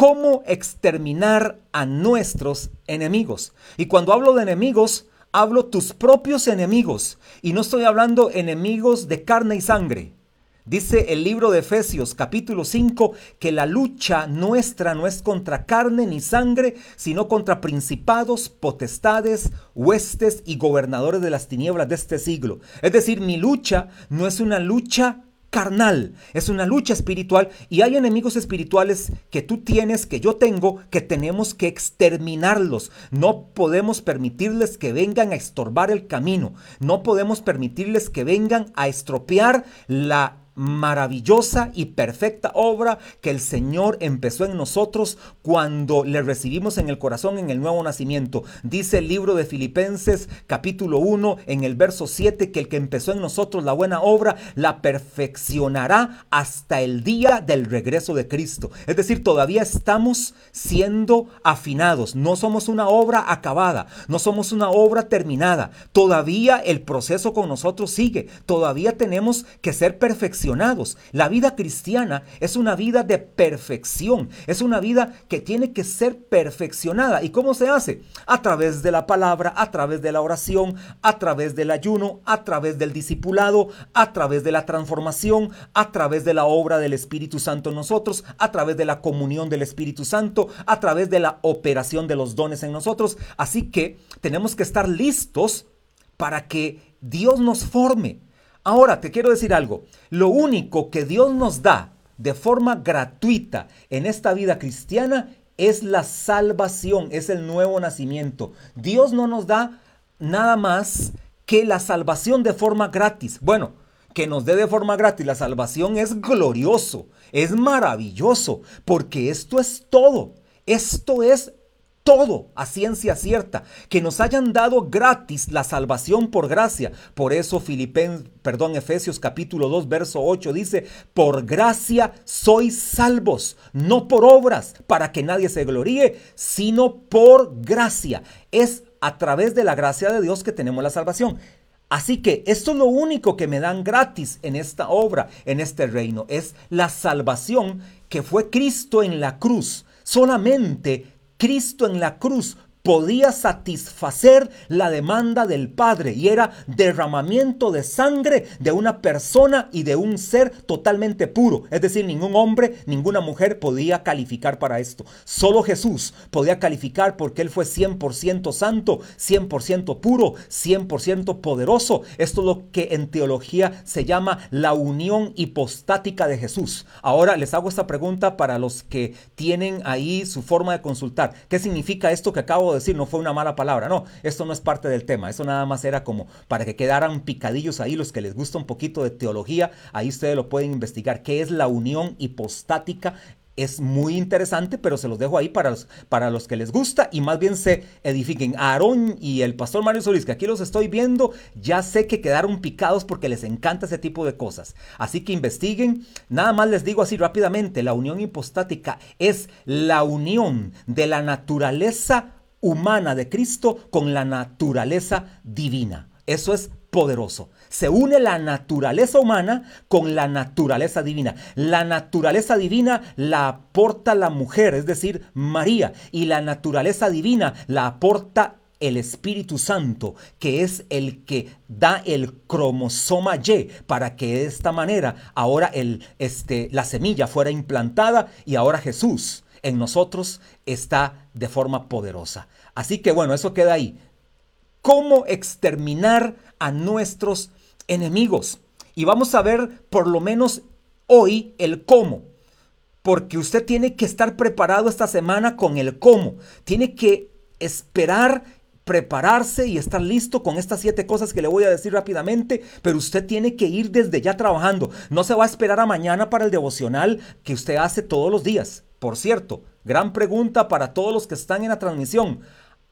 cómo exterminar a nuestros enemigos. Y cuando hablo de enemigos, hablo tus propios enemigos. Y no estoy hablando enemigos de carne y sangre. Dice el libro de Efesios capítulo 5 que la lucha nuestra no es contra carne ni sangre, sino contra principados, potestades, huestes y gobernadores de las tinieblas de este siglo. Es decir, mi lucha no es una lucha carnal, es una lucha espiritual y hay enemigos espirituales que tú tienes, que yo tengo, que tenemos que exterminarlos. No podemos permitirles que vengan a estorbar el camino, no podemos permitirles que vengan a estropear la maravillosa y perfecta obra que el Señor empezó en nosotros cuando le recibimos en el corazón en el nuevo nacimiento. Dice el libro de Filipenses capítulo 1 en el verso 7 que el que empezó en nosotros la buena obra la perfeccionará hasta el día del regreso de Cristo. Es decir, todavía estamos siendo afinados, no somos una obra acabada, no somos una obra terminada, todavía el proceso con nosotros sigue, todavía tenemos que ser perfeccionados la vida cristiana es una vida de perfección, es una vida que tiene que ser perfeccionada. ¿Y cómo se hace? A través de la palabra, a través de la oración, a través del ayuno, a través del discipulado, a través de la transformación, a través de la obra del Espíritu Santo en nosotros, a través de la comunión del Espíritu Santo, a través de la operación de los dones en nosotros. Así que tenemos que estar listos para que Dios nos forme. Ahora, te quiero decir algo. Lo único que Dios nos da de forma gratuita en esta vida cristiana es la salvación, es el nuevo nacimiento. Dios no nos da nada más que la salvación de forma gratis. Bueno, que nos dé de forma gratis la salvación es glorioso, es maravilloso, porque esto es todo. Esto es todo a ciencia cierta, que nos hayan dado gratis la salvación por gracia. Por eso Filipenses, perdón, Efesios capítulo 2 verso 8 dice, "Por gracia sois salvos, no por obras, para que nadie se gloríe, sino por gracia." Es a través de la gracia de Dios que tenemos la salvación. Así que esto es lo único que me dan gratis en esta obra, en este reino, es la salvación que fue Cristo en la cruz. Solamente Cristo en la cruz podía satisfacer la demanda del Padre y era derramamiento de sangre de una persona y de un ser totalmente puro. Es decir, ningún hombre, ninguna mujer podía calificar para esto. Solo Jesús podía calificar porque Él fue 100% santo, 100% puro, 100% poderoso. Esto es lo que en teología se llama la unión hipostática de Jesús. Ahora les hago esta pregunta para los que tienen ahí su forma de consultar. ¿Qué significa esto que acabo decir, no fue una mala palabra, no, esto no es parte del tema, eso nada más era como para que quedaran picadillos ahí, los que les gusta un poquito de teología, ahí ustedes lo pueden investigar, qué es la unión hipostática es muy interesante, pero se los dejo ahí para los, para los que les gusta y más bien se edifiquen. Aarón y el pastor Mario Solís, que aquí los estoy viendo, ya sé que quedaron picados porque les encanta ese tipo de cosas. Así que investiguen. Nada más les digo así rápidamente, la unión hipostática es la unión de la naturaleza humana de Cristo con la naturaleza divina. Eso es poderoso. Se une la naturaleza humana con la naturaleza divina. La naturaleza divina la aporta la mujer, es decir, María, y la naturaleza divina la aporta el Espíritu Santo, que es el que da el cromosoma Y para que de esta manera ahora el, este, la semilla fuera implantada y ahora Jesús en nosotros está de forma poderosa. Así que bueno, eso queda ahí. ¿Cómo exterminar a nuestros enemigos? Y vamos a ver por lo menos hoy el cómo. Porque usted tiene que estar preparado esta semana con el cómo. Tiene que esperar prepararse y estar listo con estas siete cosas que le voy a decir rápidamente, pero usted tiene que ir desde ya trabajando. No se va a esperar a mañana para el devocional que usted hace todos los días. Por cierto, gran pregunta para todos los que están en la transmisión.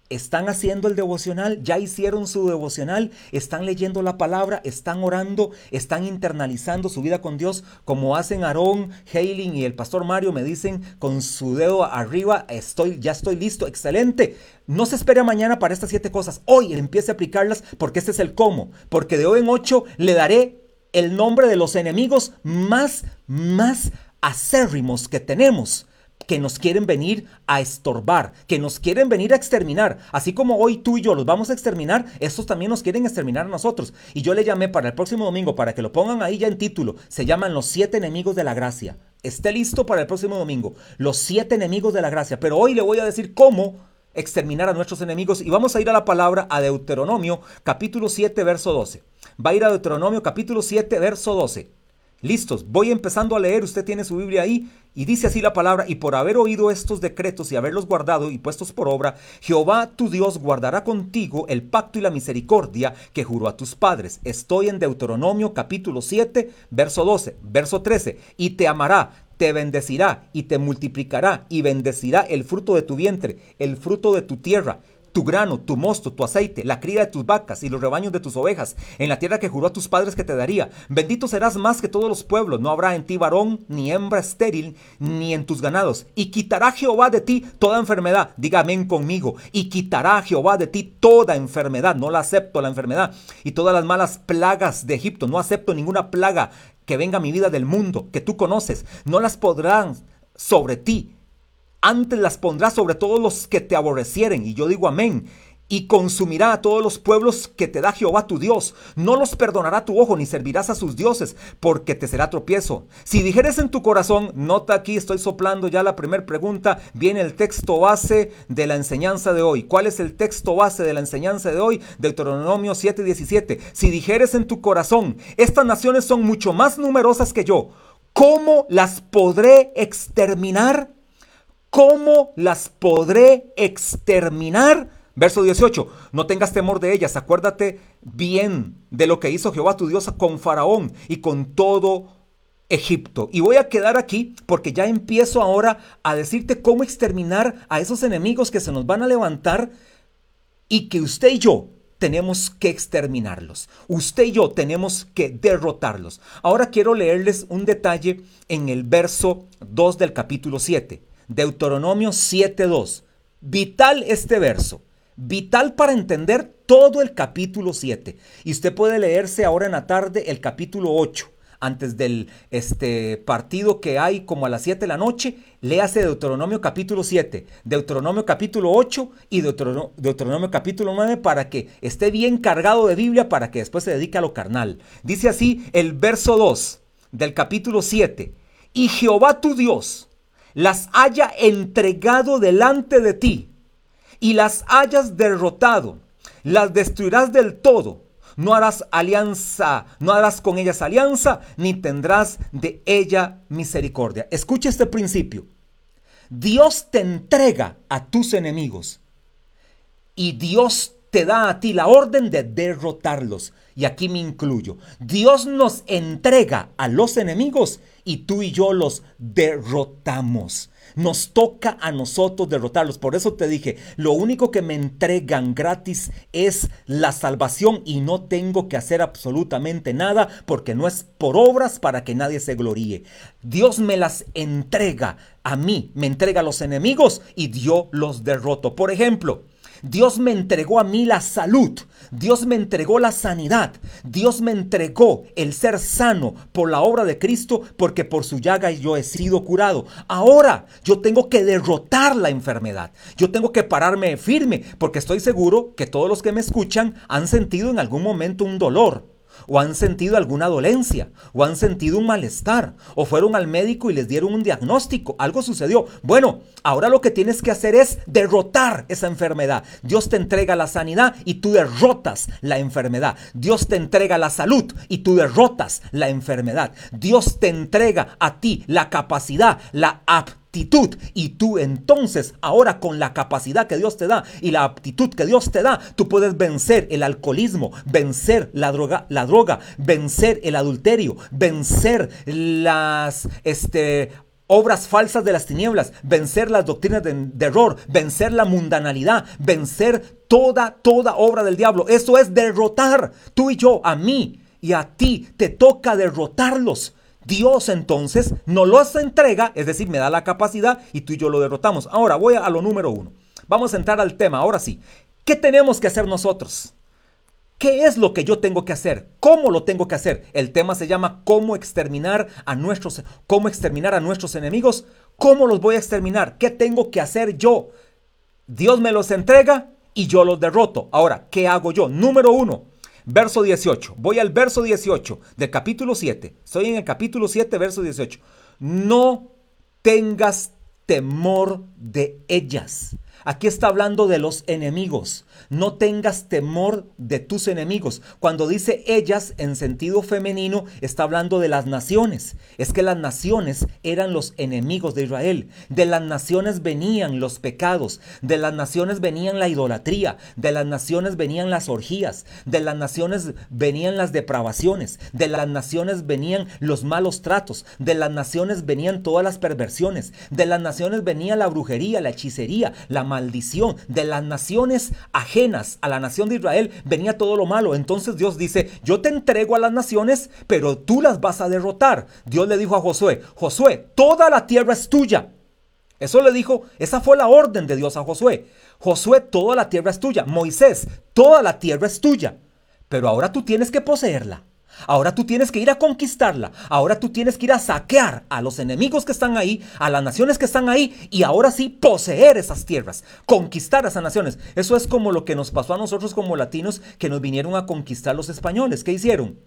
¿Están haciendo el devocional? ¿Ya hicieron su devocional? ¿Están leyendo la palabra? ¿Están orando? ¿Están internalizando su vida con Dios? Como hacen Aarón, Hailing y el pastor Mario me dicen con su dedo arriba, estoy, ya estoy listo, excelente. No se espere mañana para estas siete cosas. Hoy empiece a aplicarlas porque este es el cómo. Porque de hoy en ocho le daré el nombre de los enemigos más, más acérrimos que tenemos que nos quieren venir a estorbar, que nos quieren venir a exterminar. Así como hoy tú y yo los vamos a exterminar, estos también nos quieren exterminar a nosotros. Y yo le llamé para el próximo domingo, para que lo pongan ahí ya en título, se llaman los siete enemigos de la gracia. Esté listo para el próximo domingo, los siete enemigos de la gracia. Pero hoy le voy a decir cómo exterminar a nuestros enemigos y vamos a ir a la palabra a Deuteronomio capítulo 7 verso 12. Va a ir a Deuteronomio capítulo 7 verso 12. Listos, voy empezando a leer, usted tiene su Biblia ahí y dice así la palabra, y por haber oído estos decretos y haberlos guardado y puestos por obra, Jehová tu Dios guardará contigo el pacto y la misericordia que juró a tus padres. Estoy en Deuteronomio capítulo 7, verso 12, verso 13, y te amará, te bendecirá y te multiplicará y bendecirá el fruto de tu vientre, el fruto de tu tierra tu grano, tu mosto, tu aceite, la cría de tus vacas y los rebaños de tus ovejas, en la tierra que juró a tus padres que te daría. Bendito serás más que todos los pueblos, no habrá en ti varón ni hembra estéril, ni en tus ganados. Y quitará Jehová de ti toda enfermedad, diga conmigo, y quitará Jehová de ti toda enfermedad, no la acepto la enfermedad, y todas las malas plagas de Egipto, no acepto ninguna plaga que venga a mi vida del mundo, que tú conoces, no las podrán sobre ti antes las pondrá sobre todos los que te aborrecieren. Y yo digo amén. Y consumirá a todos los pueblos que te da Jehová tu Dios. No los perdonará tu ojo, ni servirás a sus dioses, porque te será tropiezo. Si dijeres en tu corazón, nota aquí, estoy soplando ya la primera pregunta, viene el texto base de la enseñanza de hoy. ¿Cuál es el texto base de la enseñanza de hoy? Deuteronomio 7:17. Si dijeres en tu corazón, estas naciones son mucho más numerosas que yo, ¿cómo las podré exterminar? ¿Cómo las podré exterminar? Verso 18, no tengas temor de ellas, acuérdate bien de lo que hizo Jehová tu Dios con Faraón y con todo Egipto. Y voy a quedar aquí porque ya empiezo ahora a decirte cómo exterminar a esos enemigos que se nos van a levantar y que usted y yo tenemos que exterminarlos. Usted y yo tenemos que derrotarlos. Ahora quiero leerles un detalle en el verso 2 del capítulo 7. Deuteronomio 7.2. Vital este verso. Vital para entender todo el capítulo 7. Y usted puede leerse ahora en la tarde el capítulo 8. Antes del este, partido que hay como a las 7 de la noche, léase Deuteronomio capítulo 7, Deuteronomio capítulo 8 y Deuteronomio, Deuteronomio capítulo 9 para que esté bien cargado de Biblia para que después se dedique a lo carnal. Dice así el verso 2 del capítulo 7. Y Jehová tu Dios las haya entregado delante de ti y las hayas derrotado, las destruirás del todo. No harás alianza, no harás con ellas alianza, ni tendrás de ella misericordia. Escucha este principio. Dios te entrega a tus enemigos y Dios te da a ti la orden de derrotarlos. Y aquí me incluyo. Dios nos entrega a los enemigos y tú y yo los derrotamos. Nos toca a nosotros derrotarlos. Por eso te dije, lo único que me entregan gratis es la salvación y no tengo que hacer absolutamente nada porque no es por obras para que nadie se gloríe. Dios me las entrega a mí, me entrega a los enemigos y yo los derroto. Por ejemplo, Dios me entregó a mí la salud. Dios me entregó la sanidad. Dios me entregó el ser sano por la obra de Cristo porque por su llaga yo he sido curado. Ahora yo tengo que derrotar la enfermedad. Yo tengo que pararme firme porque estoy seguro que todos los que me escuchan han sentido en algún momento un dolor o han sentido alguna dolencia, o han sentido un malestar, o fueron al médico y les dieron un diagnóstico, algo sucedió. Bueno, ahora lo que tienes que hacer es derrotar esa enfermedad. Dios te entrega la sanidad y tú derrotas la enfermedad. Dios te entrega la salud y tú derrotas la enfermedad. Dios te entrega a ti la capacidad, la aptitud y tú entonces, ahora con la capacidad que Dios te da y la aptitud que Dios te da, tú puedes vencer el alcoholismo, vencer la droga, la droga vencer el adulterio, vencer las este, obras falsas de las tinieblas, vencer las doctrinas de, de, error, vencer la mundanalidad, vencer toda, toda obra del diablo. Eso es derrotar tú y yo, a mí y a ti. Te toca derrotarlos. Dios entonces nos los entrega, es decir, me da la capacidad y tú y yo lo derrotamos. Ahora voy a lo número uno. Vamos a entrar al tema, ahora sí. ¿Qué tenemos que hacer nosotros? ¿Qué es lo que yo tengo que hacer? ¿Cómo lo tengo que hacer? El tema se llama cómo exterminar a nuestros cómo exterminar a nuestros enemigos. ¿Cómo los voy a exterminar? ¿Qué tengo que hacer yo? Dios me los entrega y yo los derroto. Ahora, ¿qué hago yo? Número uno, verso 18. Voy al verso 18 del capítulo 7. Estoy en el capítulo 7, verso 18. No tengas temor de ellas. Aquí está hablando de los enemigos. No tengas temor de tus enemigos. Cuando dice ellas en sentido femenino, está hablando de las naciones. Es que las naciones eran los enemigos de Israel. De las naciones venían los pecados. De las naciones venían la idolatría. De las naciones venían las orgías. De las naciones venían las depravaciones. De las naciones venían los malos tratos. De las naciones venían todas las perversiones. De las naciones venía la brujería, la hechicería, la maldición de las naciones ajenas a la nación de Israel venía todo lo malo. Entonces Dios dice, yo te entrego a las naciones, pero tú las vas a derrotar. Dios le dijo a Josué, Josué, toda la tierra es tuya. Eso le dijo, esa fue la orden de Dios a Josué. Josué, toda la tierra es tuya. Moisés, toda la tierra es tuya. Pero ahora tú tienes que poseerla. Ahora tú tienes que ir a conquistarla. Ahora tú tienes que ir a saquear a los enemigos que están ahí, a las naciones que están ahí y ahora sí poseer esas tierras, conquistar a esas naciones. Eso es como lo que nos pasó a nosotros como latinos que nos vinieron a conquistar los españoles. ¿Qué hicieron?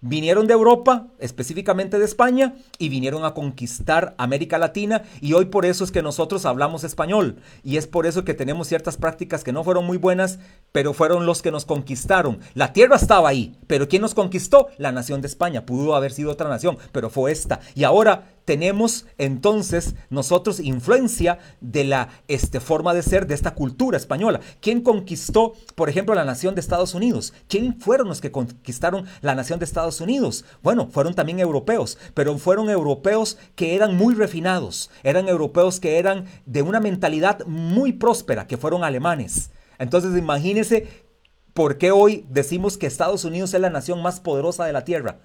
Vinieron de Europa, específicamente de España, y vinieron a conquistar América Latina y hoy por eso es que nosotros hablamos español y es por eso que tenemos ciertas prácticas que no fueron muy buenas, pero fueron los que nos conquistaron. La tierra estaba ahí, pero ¿quién nos conquistó? La nación de España. Pudo haber sido otra nación, pero fue esta. Y ahora tenemos entonces nosotros influencia de la este, forma de ser de esta cultura española. ¿Quién conquistó, por ejemplo, la nación de Estados Unidos? ¿Quién fueron los que conquistaron la nación de Estados Unidos? Bueno, fueron también europeos, pero fueron europeos que eran muy refinados, eran europeos que eran de una mentalidad muy próspera, que fueron alemanes. Entonces imagínense por qué hoy decimos que Estados Unidos es la nación más poderosa de la Tierra.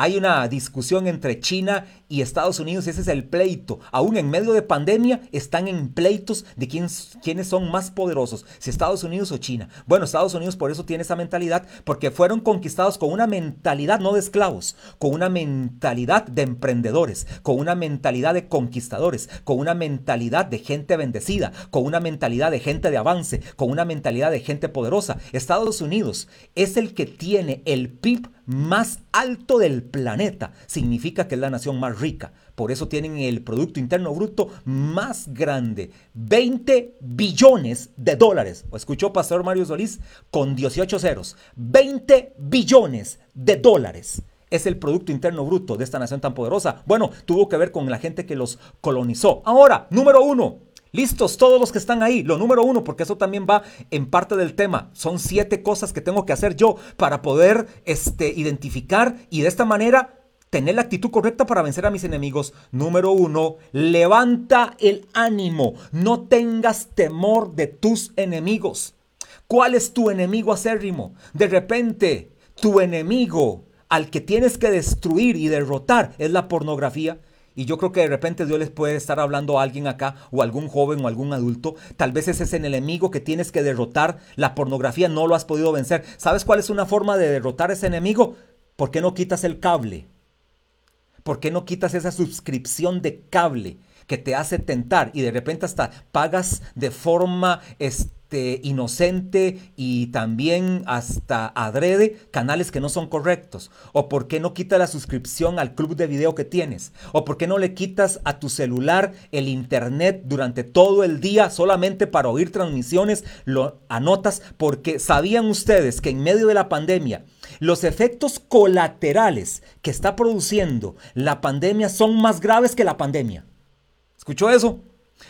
Hay una discusión entre China y Estados Unidos ese es el pleito. Aún en medio de pandemia están en pleitos de quién, quiénes son más poderosos, si Estados Unidos o China. Bueno, Estados Unidos por eso tiene esa mentalidad, porque fueron conquistados con una mentalidad no de esclavos, con una mentalidad de emprendedores, con una mentalidad de conquistadores, con una mentalidad de gente bendecida, con una mentalidad de gente de avance, con una mentalidad de gente poderosa. Estados Unidos es el que tiene el PIB más alto del planeta. Significa que es la nación más rica. Por eso tienen el Producto Interno Bruto más grande. 20 billones de dólares. ¿O escuchó Pastor Mario Solís? Con 18 ceros. 20 billones de dólares es el Producto Interno Bruto de esta nación tan poderosa? Bueno, tuvo que ver con la gente que los colonizó. Ahora, número uno, Listos todos los que están ahí. Lo número uno, porque eso también va en parte del tema. Son siete cosas que tengo que hacer yo para poder este, identificar y de esta manera tener la actitud correcta para vencer a mis enemigos. Número uno, levanta el ánimo. No tengas temor de tus enemigos. ¿Cuál es tu enemigo acérrimo? De repente, tu enemigo al que tienes que destruir y derrotar es la pornografía. Y yo creo que de repente Dios les puede estar hablando a alguien acá, o algún joven o algún adulto. Tal vez ese es el enemigo que tienes que derrotar. La pornografía no lo has podido vencer. ¿Sabes cuál es una forma de derrotar a ese enemigo? ¿Por qué no quitas el cable? ¿Por qué no quitas esa suscripción de cable que te hace tentar y de repente hasta pagas de forma este, este, inocente y también hasta adrede canales que no son correctos? ¿O por qué no quitas la suscripción al club de video que tienes? ¿O por qué no le quitas a tu celular el internet durante todo el día solamente para oír transmisiones? Lo anotas porque sabían ustedes que en medio de la pandemia los efectos colaterales que está produciendo la pandemia son más graves que la pandemia. ¿Escuchó eso?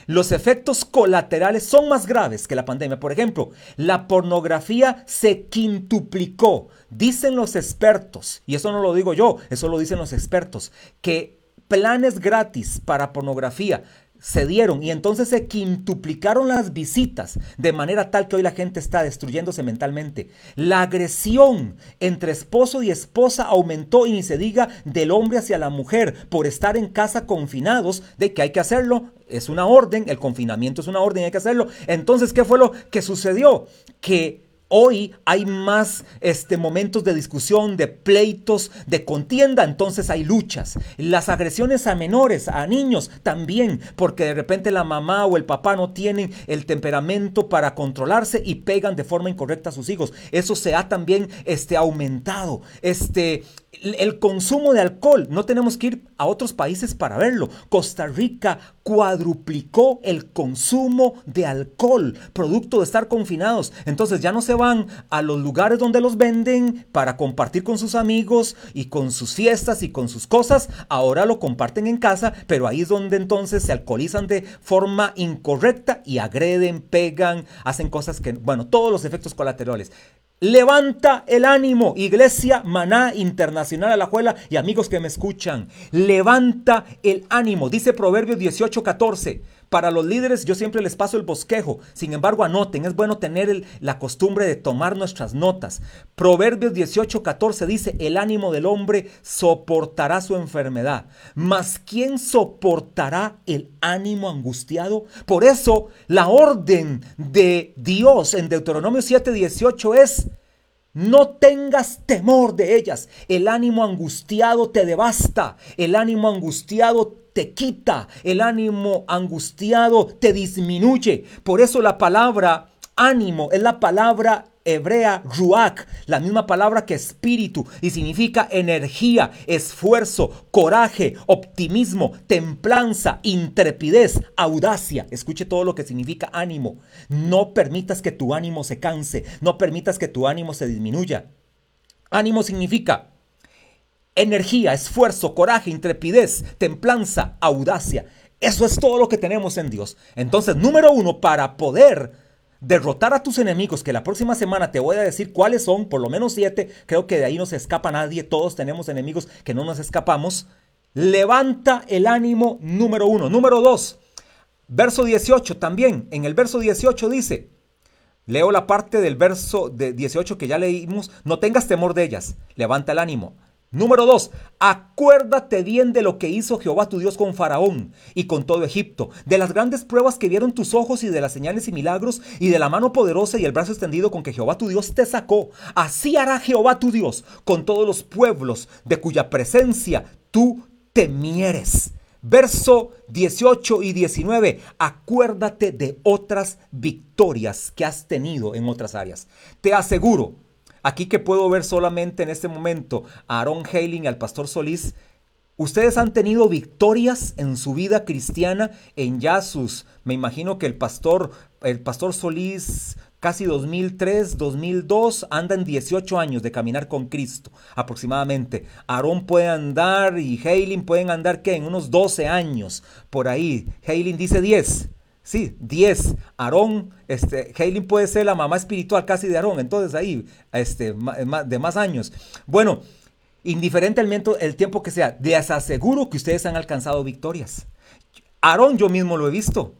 Los efectos colaterales son más graves que la pandemia. Por ejemplo, la pornografía se quintuplicó. Dicen los expertos, y eso no lo digo yo, eso lo dicen los expertos, que planes gratis para pornografía se dieron y entonces se quintuplicaron las visitas de manera tal que hoy la gente está destruyéndose mentalmente. La agresión entre esposo y esposa aumentó y ni se diga del hombre hacia la mujer por estar en casa confinados de que hay que hacerlo. Es una orden, el confinamiento es una orden, hay que hacerlo. Entonces, ¿qué fue lo que sucedió? Que Hoy hay más este, momentos de discusión, de pleitos, de contienda, entonces hay luchas. Las agresiones a menores, a niños también, porque de repente la mamá o el papá no tienen el temperamento para controlarse y pegan de forma incorrecta a sus hijos. Eso se ha también este, aumentado. Este, el consumo de alcohol, no tenemos que ir a otros países para verlo. Costa Rica cuadruplicó el consumo de alcohol, producto de estar confinados. Entonces ya no se van a los lugares donde los venden para compartir con sus amigos y con sus fiestas y con sus cosas. Ahora lo comparten en casa, pero ahí es donde entonces se alcoholizan de forma incorrecta y agreden, pegan, hacen cosas que, bueno, todos los efectos colaterales. Levanta el ánimo, Iglesia Maná Internacional Alajuela y amigos que me escuchan. Levanta el ánimo, dice Proverbios 18:14. Para los líderes yo siempre les paso el bosquejo. Sin embargo, anoten, es bueno tener la costumbre de tomar nuestras notas. Proverbios 18:14 dice, el ánimo del hombre soportará su enfermedad. Mas ¿quién soportará el ánimo angustiado? Por eso la orden de Dios en Deuteronomio 7:18 es, no tengas temor de ellas. El ánimo angustiado te devasta. El ánimo angustiado te quita. El ánimo angustiado te disminuye. Por eso la palabra ánimo es la palabra hebrea ruach, la misma palabra que espíritu, y significa energía, esfuerzo, coraje, optimismo, templanza, intrepidez, audacia. Escuche todo lo que significa ánimo. No permitas que tu ánimo se canse, no permitas que tu ánimo se disminuya. Ánimo significa energía, esfuerzo, coraje, intrepidez, templanza, audacia. Eso es todo lo que tenemos en Dios. Entonces, número uno, para poder derrotar a tus enemigos, que la próxima semana te voy a decir cuáles son, por lo menos siete, creo que de ahí no se escapa nadie, todos tenemos enemigos que no nos escapamos, levanta el ánimo número uno. Número dos, verso 18 también, en el verso 18 dice, leo la parte del verso de 18 que ya leímos, no tengas temor de ellas, levanta el ánimo. Número 2. Acuérdate bien de lo que hizo Jehová tu Dios con Faraón y con todo Egipto, de las grandes pruebas que vieron tus ojos y de las señales y milagros y de la mano poderosa y el brazo extendido con que Jehová tu Dios te sacó. Así hará Jehová tu Dios con todos los pueblos de cuya presencia tú temieres. Verso 18 y 19. Acuérdate de otras victorias que has tenido en otras áreas. Te aseguro Aquí que puedo ver solamente en este momento a Aaron Hailing y al pastor Solís, ustedes han tenido victorias en su vida cristiana en ya sus, me imagino que el pastor, el pastor Solís casi 2003, 2002, andan 18 años de caminar con Cristo aproximadamente. Aarón puede andar y Hailing pueden andar ¿qué? En unos 12 años por ahí. Hailing dice 10. Sí, 10. Aarón, este, Haylin puede ser la mamá espiritual casi de Aarón, entonces ahí, este, de más años. Bueno, indiferentemente el tiempo que sea, les aseguro que ustedes han alcanzado victorias. Aarón yo mismo lo he visto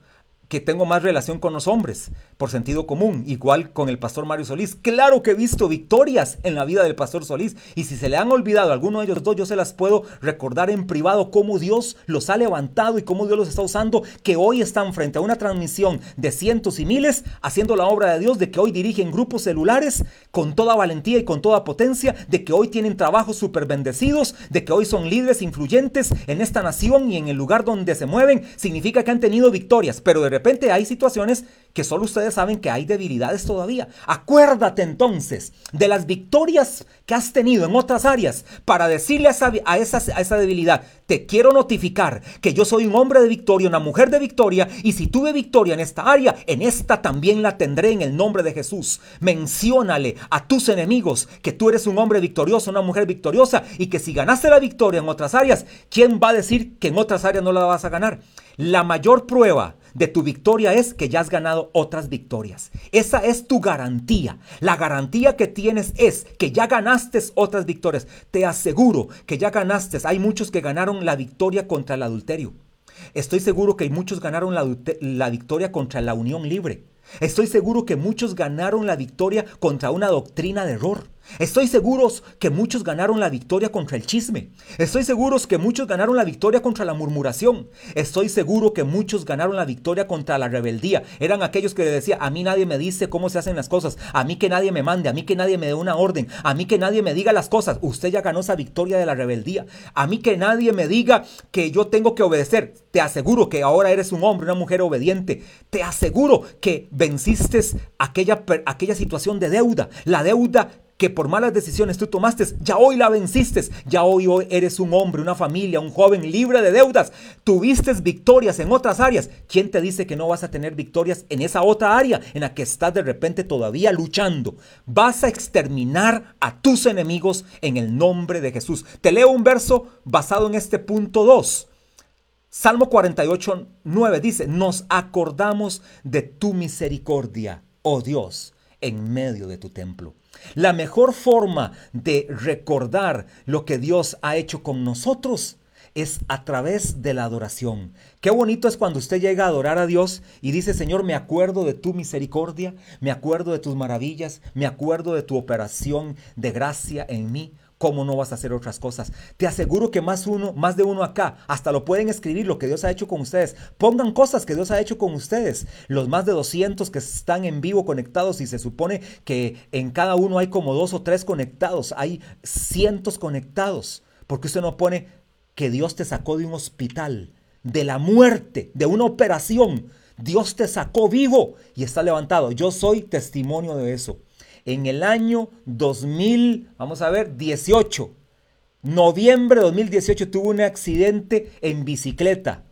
que tengo más relación con los hombres, por sentido común, igual con el pastor Mario Solís. Claro que he visto victorias en la vida del pastor Solís, y si se le han olvidado a alguno de ellos dos, yo se las puedo recordar en privado cómo Dios los ha levantado y cómo Dios los está usando, que hoy están frente a una transmisión de cientos y miles, haciendo la obra de Dios, de que hoy dirigen grupos celulares con toda valentía y con toda potencia, de que hoy tienen trabajos súper bendecidos, de que hoy son líderes influyentes en esta nación y en el lugar donde se mueven, significa que han tenido victorias, pero de repente hay situaciones que solo ustedes saben que hay debilidades todavía. Acuérdate entonces de las victorias que has tenido en otras áreas para decirle a esa, a esa, debilidad, te quiero notificar que yo soy un hombre de victoria, una mujer de victoria, y si tuve victoria en esta área, en esta también la tendré en el nombre de Jesús. Menciónale a tus enemigos que tú eres un hombre victorioso, una mujer victoriosa, y que si ganaste la victoria en otras áreas, ¿quién va a decir que en otras áreas no la vas a ganar? La mayor prueba de tu victoria es que ya has ganado otras victorias. Esa es tu garantía. La garantía que tienes es que ya ganaste otras victorias. Te aseguro que ya ganaste. Hay muchos que ganaron la victoria contra el adulterio. Estoy seguro que muchos ganaron la, la victoria contra la unión libre. Estoy seguro que muchos ganaron la victoria contra una doctrina de error. Estoy seguro que muchos ganaron la victoria contra el chisme. Estoy seguro que muchos ganaron la victoria contra la murmuración. Estoy seguro que muchos ganaron la victoria contra la rebeldía. Eran aquellos que decían, a mí nadie me dice cómo se hacen las cosas, a mí que nadie me mande, a mí que nadie me dé una orden, a mí que nadie me diga las cosas. Usted ya ganó esa victoria de la rebeldía. A mí que nadie me diga que yo tengo que obedecer. Te aseguro que ahora eres un hombre, una mujer obediente. Te aseguro que venciste aquella, aquella situación de deuda. La deuda que por malas decisiones tú tomaste, ya hoy la venciste, ya hoy, hoy eres un hombre, una familia, un joven libre de deudas, tuviste victorias en otras áreas. ¿Quién te dice que no vas a tener victorias en esa otra área en la que estás de repente todavía luchando? Vas a exterminar a tus enemigos en el nombre de Jesús. Te leo un verso basado en este punto 2. Salmo 48, 9 dice, nos acordamos de tu misericordia, oh Dios, en medio de tu templo. La mejor forma de recordar lo que Dios ha hecho con nosotros es a través de la adoración. Qué bonito es cuando usted llega a adorar a Dios y dice, Señor, me acuerdo de tu misericordia, me acuerdo de tus maravillas, me acuerdo de tu operación de gracia en mí. ¿Cómo no vas a hacer otras cosas? Te aseguro que más uno, más de uno acá, hasta lo pueden escribir lo que Dios ha hecho con ustedes. Pongan cosas que Dios ha hecho con ustedes. Los más de 200 que están en vivo conectados y se supone que en cada uno hay como dos o tres conectados. Hay cientos conectados. Porque usted no pone que Dios te sacó de un hospital, de la muerte, de una operación. Dios te sacó vivo y está levantado. Yo soy testimonio de eso en el año 2000, vamos a ver, 18. Noviembre de 2018 tuve un accidente en bicicleta.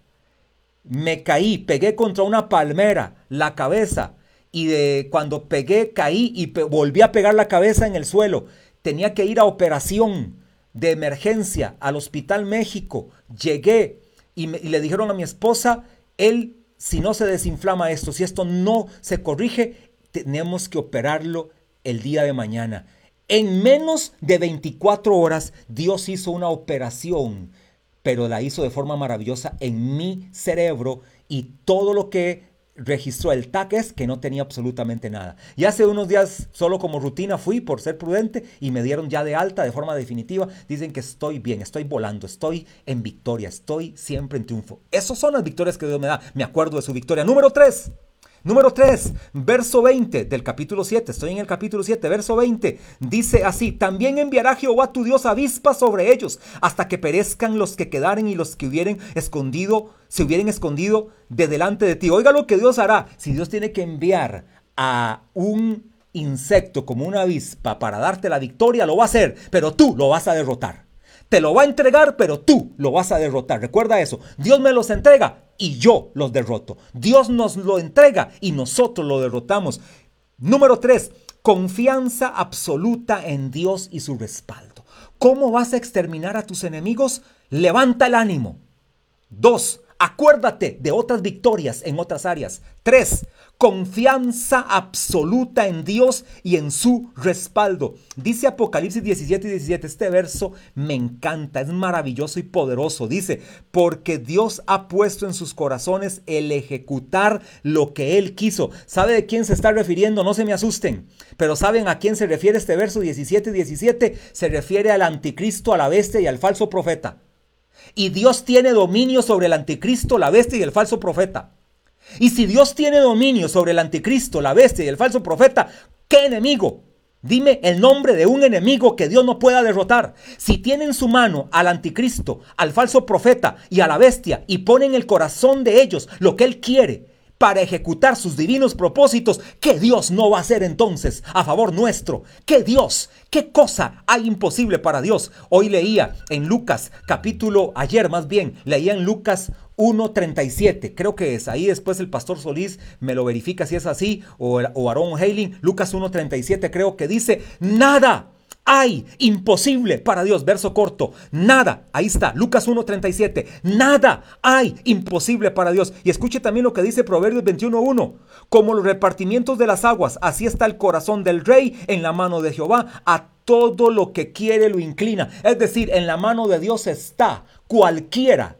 Me caí, pegué contra una palmera, la cabeza. Y de cuando pegué, caí y volví a pegar la cabeza en el suelo. Tenía que ir a operación de emergencia al Hospital México. Llegué y, y le dijeron a mi esposa, él, si no se desinflama esto, si esto no se corrige, tenemos que operarlo el día de mañana. En menos de 24 horas Dios hizo una operación, pero la hizo de forma maravillosa en mi cerebro y todo lo que registró el TAC es que no tenía absolutamente nada. Y hace unos días, solo como rutina, fui por ser prudente y me dieron ya de alta de forma definitiva. Dicen que estoy bien, estoy volando, estoy en victoria, estoy siempre en triunfo. Esas son las victorias que Dios me da. Me acuerdo de su victoria. Número 3. Número 3, verso 20 del capítulo 7. Estoy en el capítulo 7, verso 20. Dice así, también enviará Jehová tu Dios avispas sobre ellos hasta que perezcan los que quedaren y los que hubieren escondido, se hubieran escondido de delante de ti. Oiga lo que Dios hará. Si Dios tiene que enviar a un insecto como una avispa para darte la victoria, lo va a hacer, pero tú lo vas a derrotar. Te lo va a entregar, pero tú lo vas a derrotar. Recuerda eso. Dios me los entrega y yo los derroto. Dios nos lo entrega y nosotros lo derrotamos. Número tres, confianza absoluta en Dios y su respaldo. ¿Cómo vas a exterminar a tus enemigos? Levanta el ánimo. Dos, acuérdate de otras victorias en otras áreas. Tres, confianza absoluta en Dios y en su respaldo. Dice Apocalipsis 17 y 17, este verso me encanta, es maravilloso y poderoso. Dice, porque Dios ha puesto en sus corazones el ejecutar lo que Él quiso. ¿Sabe de quién se está refiriendo? No se me asusten, pero ¿saben a quién se refiere este verso 17 y 17? Se refiere al anticristo, a la bestia y al falso profeta. Y Dios tiene dominio sobre el anticristo, la bestia y el falso profeta. Y si Dios tiene dominio sobre el anticristo, la bestia y el falso profeta, ¿qué enemigo? Dime el nombre de un enemigo que Dios no pueda derrotar. Si tiene en su mano al anticristo, al falso profeta y a la bestia y pone en el corazón de ellos lo que él quiere, para ejecutar sus divinos propósitos, ¿qué Dios no va a hacer entonces a favor nuestro? ¿Qué Dios? ¿Qué cosa hay imposible para Dios? Hoy leía en Lucas capítulo, ayer más bien, leía en Lucas 1.37, creo que es. Ahí después el pastor Solís me lo verifica si es así, o, o Aaron Hailing, Lucas 1.37 creo que dice, nada hay imposible para Dios. Verso corto. Nada. Ahí está. Lucas 1.37. Nada hay imposible para Dios. Y escuche también lo que dice Proverbios 21.1. Como los repartimientos de las aguas, así está el corazón del rey en la mano de Jehová. A todo lo que quiere lo inclina. Es decir, en la mano de Dios está cualquiera.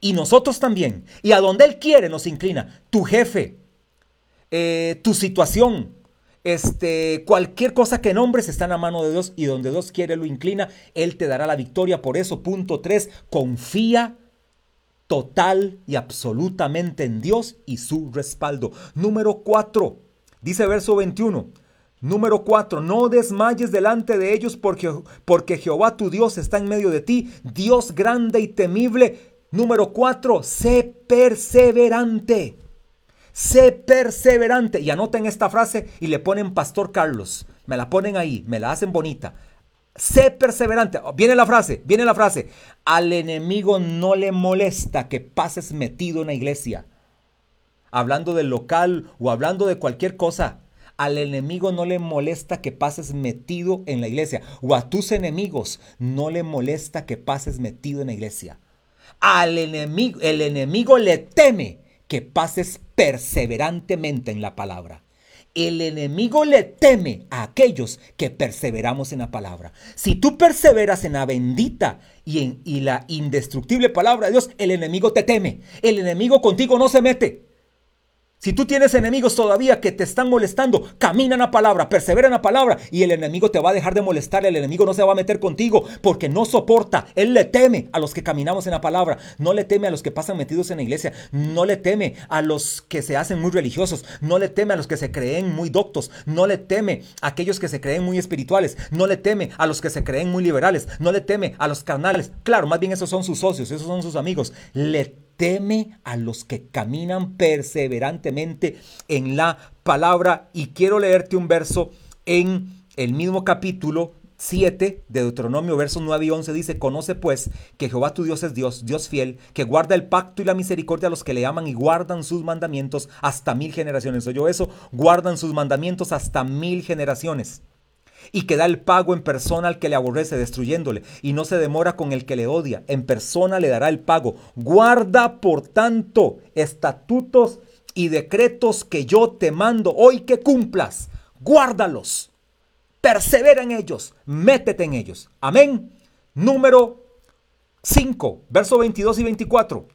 Y nosotros también. Y a donde Él quiere nos inclina. Tu jefe, eh, tu situación, este, cualquier cosa que nombres está en la mano de Dios y donde Dios quiere lo inclina, Él te dará la victoria. Por eso, punto 3, confía total y absolutamente en Dios y su respaldo. Número 4, dice verso 21. Número 4, no desmayes delante de ellos porque, porque Jehová tu Dios está en medio de ti, Dios grande y temible. Número 4, sé perseverante. Sé perseverante. Y anoten esta frase y le ponen Pastor Carlos. Me la ponen ahí, me la hacen bonita. Sé perseverante. Viene la frase, viene la frase. Al enemigo no le molesta que pases metido en la iglesia. Hablando del local o hablando de cualquier cosa. Al enemigo no le molesta que pases metido en la iglesia. O a tus enemigos no le molesta que pases metido en la iglesia. Al enemigo, el enemigo le teme que pases perseverantemente en la palabra. El enemigo le teme a aquellos que perseveramos en la palabra. Si tú perseveras en la bendita y en y la indestructible palabra de Dios, el enemigo te teme. El enemigo contigo no se mete. Si tú tienes enemigos todavía que te están molestando, camina en la palabra, persevera en la palabra y el enemigo te va a dejar de molestar, el enemigo no se va a meter contigo porque no soporta, él le teme a los que caminamos en la palabra, no le teme a los que pasan metidos en la iglesia, no le teme a los que se hacen muy religiosos, no le teme a los que se creen muy doctos, no le teme a aquellos que se creen muy espirituales, no le teme a los que se creen muy liberales, no le teme a los carnales, claro, más bien esos son sus socios, esos son sus amigos, le teme a los que caminan perseverantemente en la palabra. Y quiero leerte un verso en el mismo capítulo 7 de Deuteronomio, versos 9 y 11 dice, conoce pues que Jehová tu Dios es Dios, Dios fiel, que guarda el pacto y la misericordia a los que le aman y guardan sus mandamientos hasta mil generaciones. Oye eso, guardan sus mandamientos hasta mil generaciones y que da el pago en persona al que le aborrece, destruyéndole, y no se demora con el que le odia, en persona le dará el pago. Guarda, por tanto, estatutos y decretos que yo te mando hoy que cumplas. Guárdalos. Persevera en ellos. Métete en ellos. Amén. Número 5, verso 22 y 24.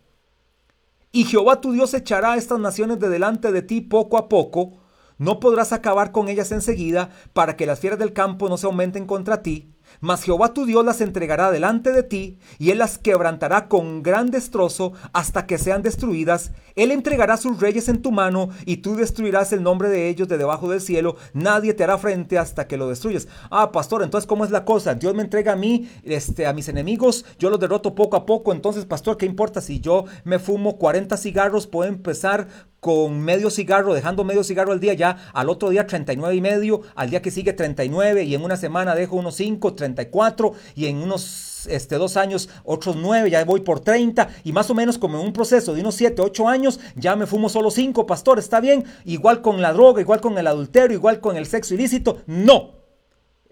Y Jehová tu Dios echará a estas naciones de delante de ti poco a poco, no podrás acabar con ellas enseguida para que las fieras del campo no se aumenten contra ti, mas Jehová tu Dios las entregará delante de ti, y él las quebrantará con gran destrozo hasta que sean destruidas. Él entregará sus reyes en tu mano, y tú destruirás el nombre de ellos de debajo del cielo. Nadie te hará frente hasta que lo destruyes. Ah, pastor, entonces, ¿cómo es la cosa? Dios me entrega a mí, este, a mis enemigos, yo los derroto poco a poco. Entonces, pastor, ¿qué importa si yo me fumo 40 cigarros? Puedo empezar con medio cigarro, dejando medio cigarro al día, ya al otro día 39 y medio, al día que sigue 39 y en una semana dejo unos 5, 34 y en unos este, dos años otros 9, ya voy por 30 y más o menos como en un proceso de unos 7, 8 años ya me fumo solo 5, pastor, está bien, igual con la droga, igual con el adulterio, igual con el sexo ilícito, no.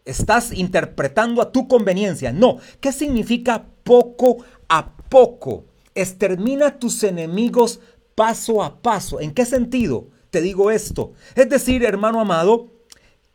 Estás interpretando a tu conveniencia. No. ¿Qué significa poco a poco? Extermina tus enemigos paso a paso. ¿En qué sentido te digo esto? Es decir, hermano amado,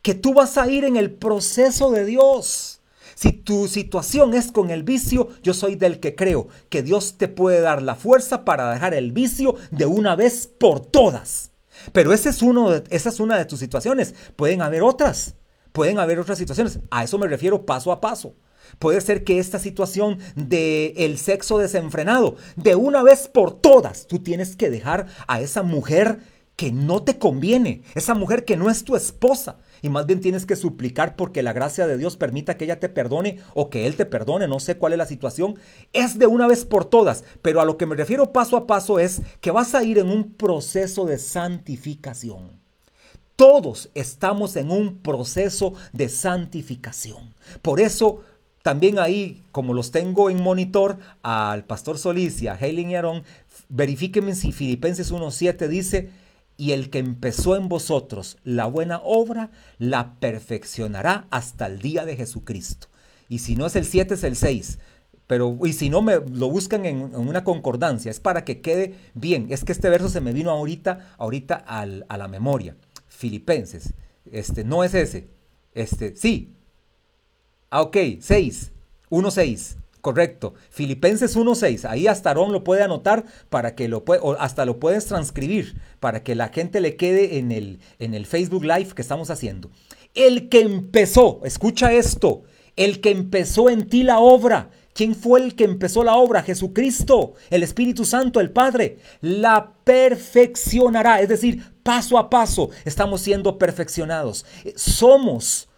que tú vas a ir en el proceso de Dios. Si tu situación es con el vicio, yo soy del que creo que Dios te puede dar la fuerza para dejar el vicio de una vez por todas. Pero esa es una de tus situaciones. Pueden haber otras. Pueden haber otras situaciones. A eso me refiero paso a paso. Puede ser que esta situación de el sexo desenfrenado, de una vez por todas, tú tienes que dejar a esa mujer que no te conviene, esa mujer que no es tu esposa. Y más bien tienes que suplicar porque la gracia de Dios permita que ella te perdone o que Él te perdone, no sé cuál es la situación. Es de una vez por todas, pero a lo que me refiero paso a paso es que vas a ir en un proceso de santificación. Todos estamos en un proceso de santificación. Por eso también ahí, como los tengo en monitor, al pastor Solís y a Helen y Aaron, verifíquenme si Filipenses 1.7 dice, y el que empezó en vosotros la buena obra, la perfeccionará hasta el día de Jesucristo. Y si no es el 7, es el 6. Pero, y si no, me lo buscan en, una concordancia, es para que quede bien. Es que este verso se me vino ahorita, ahorita al, a la memoria. Filipenses. Este, no es ese. Este, sí, Ah, ok, 6. 1, 6. Correcto. Filipenses 1.6. Ahí hasta Aarón lo puede anotar para que lo pueda, o hasta lo puedes transcribir para que la gente le quede en el, en el Facebook Live que estamos haciendo. El que empezó, escucha esto, el que empezó en ti la obra. ¿Quién fue el que empezó la obra? Jesucristo, el Espíritu Santo, el Padre. La perfeccionará. Es decir, paso a paso estamos siendo perfeccionados. Somos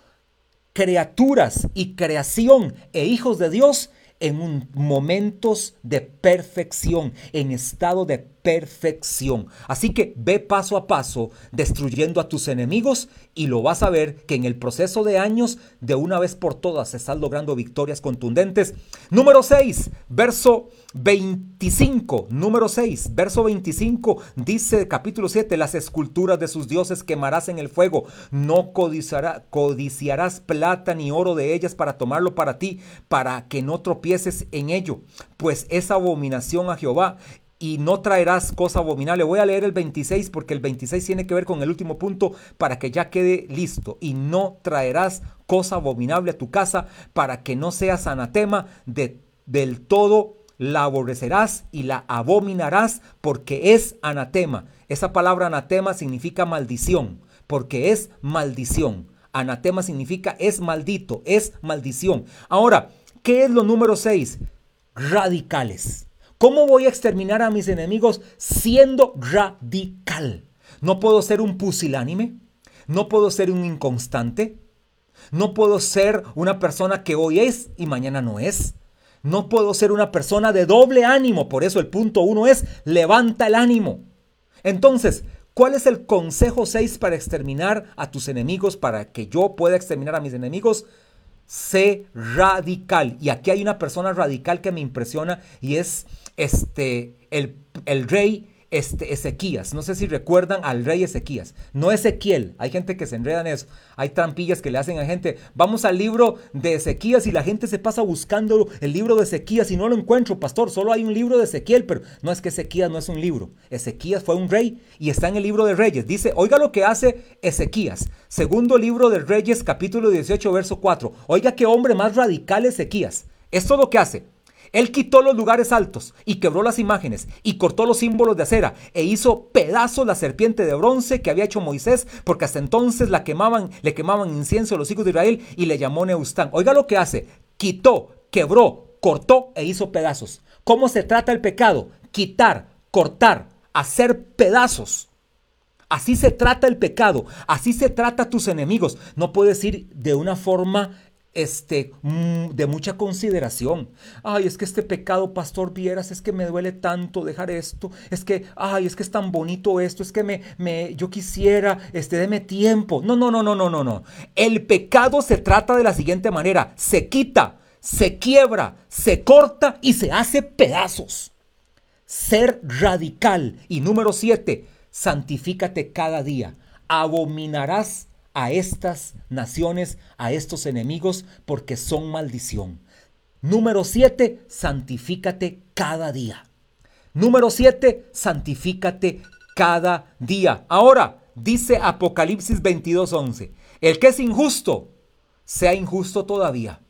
criaturas y creación e hijos de Dios en momentos de perfección, en estado de perfección. Así que ve paso a paso destruyendo a tus enemigos y lo vas a ver que en el proceso de años, de una vez por todas, estás logrando victorias contundentes. Número 6, verso 25. Número 6, verso 25, dice capítulo 7, las esculturas de sus dioses quemarás en el fuego. No codiciará, codiciarás plata ni oro de ellas para tomarlo para ti, para que no tropieces en ello, pues es abominación a Jehová y no traerás cosa abominable. Voy a leer el 26 porque el 26 tiene que ver con el último punto para que ya quede listo. Y no traerás cosa abominable a tu casa para que no seas anatema de, del todo la aborrecerás y la abominarás porque es anatema. Esa palabra anatema significa maldición, porque es maldición. Anatema significa es maldito, es maldición. Ahora, ¿qué es lo número 6? Radicales. ¿Cómo voy a exterminar a mis enemigos siendo radical? No puedo ser un pusilánime, no puedo ser un inconstante, no puedo ser una persona que hoy es y mañana no es. No puedo ser una persona de doble ánimo, por eso el punto uno es levanta el ánimo. Entonces, ¿cuál es el consejo 6 para exterminar a tus enemigos, para que yo pueda exterminar a mis enemigos? Sé radical. Y aquí hay una persona radical que me impresiona y es este, el, el rey este, Ezequías. No sé si recuerdan al rey Ezequías. No Ezequiel. Hay gente que se enreda en eso. Hay trampillas que le hacen a gente. Vamos al libro de Ezequías y la gente se pasa buscando el libro de Ezequías y no lo encuentro, pastor. Solo hay un libro de Ezequiel, pero no es que Ezequías no es un libro. Ezequías fue un rey y está en el libro de Reyes. Dice, oiga lo que hace Ezequías. Segundo libro de Reyes, capítulo 18, verso 4. Oiga qué hombre más radical Ezequías. Esto es lo que hace. Él quitó los lugares altos y quebró las imágenes y cortó los símbolos de acera e hizo pedazos la serpiente de bronce que había hecho Moisés, porque hasta entonces la quemaban, le quemaban incienso a los hijos de Israel y le llamó Neustán. Oiga lo que hace, quitó, quebró, cortó e hizo pedazos. ¿Cómo se trata el pecado? Quitar, cortar, hacer pedazos. Así se trata el pecado, así se trata a tus enemigos. No puedes ir de una forma este, mm, de mucha consideración. Ay, es que este pecado, pastor Vieras, es que me duele tanto dejar esto. Es que, ay, es que es tan bonito esto. Es que me, me, yo quisiera, este, deme tiempo. No, no, no, no, no, no, no. El pecado se trata de la siguiente manera. Se quita, se quiebra, se corta y se hace pedazos. Ser radical. Y número siete, santifícate cada día. Abominarás a estas naciones, a estos enemigos, porque son maldición. Número 7, santifícate cada día. Número 7, santifícate cada día. Ahora, dice Apocalipsis 22:11, el que es injusto, sea injusto todavía.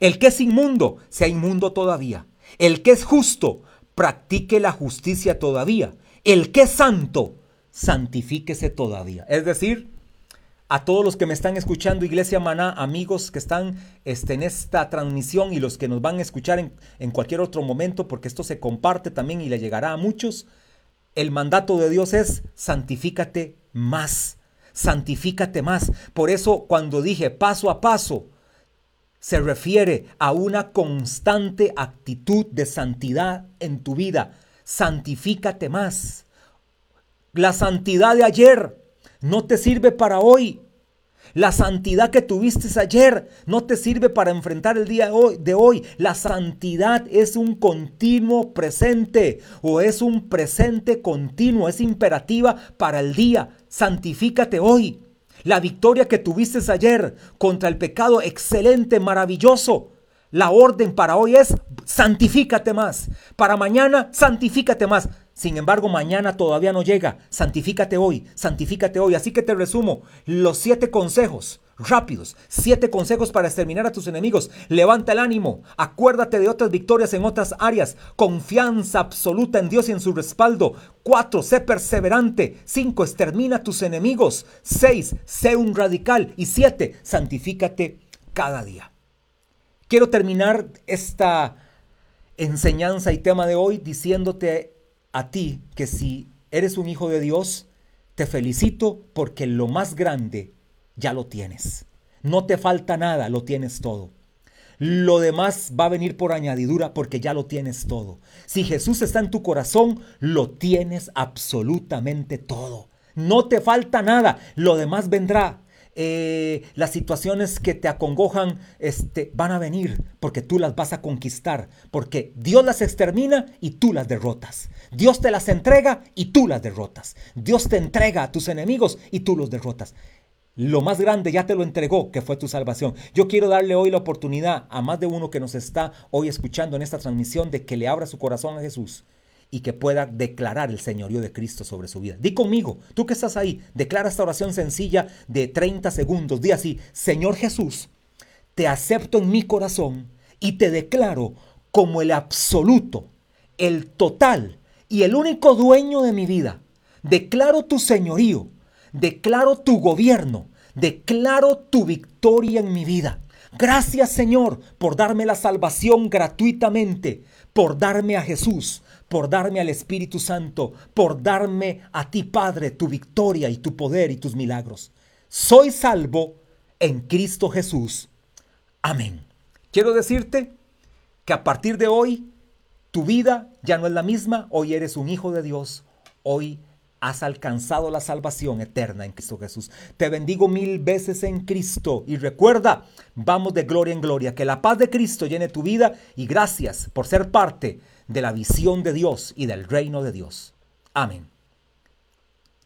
El que es inmundo, sea inmundo todavía. El que es justo, practique la justicia todavía. El que es santo, santifíquese todavía. Es decir, a todos los que me están escuchando, Iglesia Maná, amigos que están este, en esta transmisión y los que nos van a escuchar en, en cualquier otro momento, porque esto se comparte también y le llegará a muchos. El mandato de Dios es santifícate más, santifícate más. Por eso cuando dije paso a paso, se refiere a una constante actitud de santidad en tu vida. Santifícate más. La santidad de ayer no te sirve para hoy. La santidad que tuviste ayer no te sirve para enfrentar el día de hoy. La santidad es un continuo presente o es un presente continuo, es imperativa para el día. Santifícate hoy. La victoria que tuviste ayer contra el pecado, excelente, maravilloso. La orden para hoy es santifícate más. Para mañana, santifícate más. Sin embargo, mañana todavía no llega. Santifícate hoy, santifícate hoy. Así que te resumo los siete consejos rápidos. Siete consejos para exterminar a tus enemigos. Levanta el ánimo. Acuérdate de otras victorias en otras áreas. Confianza absoluta en Dios y en su respaldo. Cuatro, sé perseverante. Cinco, extermina a tus enemigos. Seis, sé un radical. Y siete, santifícate cada día. Quiero terminar esta enseñanza y tema de hoy diciéndote a ti que si eres un hijo de Dios, te felicito porque lo más grande ya lo tienes. No te falta nada, lo tienes todo. Lo demás va a venir por añadidura porque ya lo tienes todo. Si Jesús está en tu corazón, lo tienes absolutamente todo. No te falta nada, lo demás vendrá. Eh, las situaciones que te acongojan este, van a venir porque tú las vas a conquistar, porque Dios las extermina y tú las derrotas. Dios te las entrega y tú las derrotas. Dios te entrega a tus enemigos y tú los derrotas. Lo más grande ya te lo entregó, que fue tu salvación. Yo quiero darle hoy la oportunidad a más de uno que nos está hoy escuchando en esta transmisión de que le abra su corazón a Jesús y que pueda declarar el señorío de Cristo sobre su vida. Di conmigo, tú que estás ahí, declara esta oración sencilla de 30 segundos. Di así, Señor Jesús, te acepto en mi corazón y te declaro como el absoluto, el total y el único dueño de mi vida. Declaro tu señorío Declaro tu gobierno, declaro tu victoria en mi vida. Gracias Señor por darme la salvación gratuitamente, por darme a Jesús, por darme al Espíritu Santo, por darme a ti Padre tu victoria y tu poder y tus milagros. Soy salvo en Cristo Jesús. Amén. Quiero decirte que a partir de hoy tu vida ya no es la misma, hoy eres un hijo de Dios, hoy has alcanzado la salvación eterna en Cristo Jesús. Te bendigo mil veces en Cristo y recuerda, vamos de gloria en gloria, que la paz de Cristo llene tu vida y gracias por ser parte de la visión de Dios y del reino de Dios. Amén.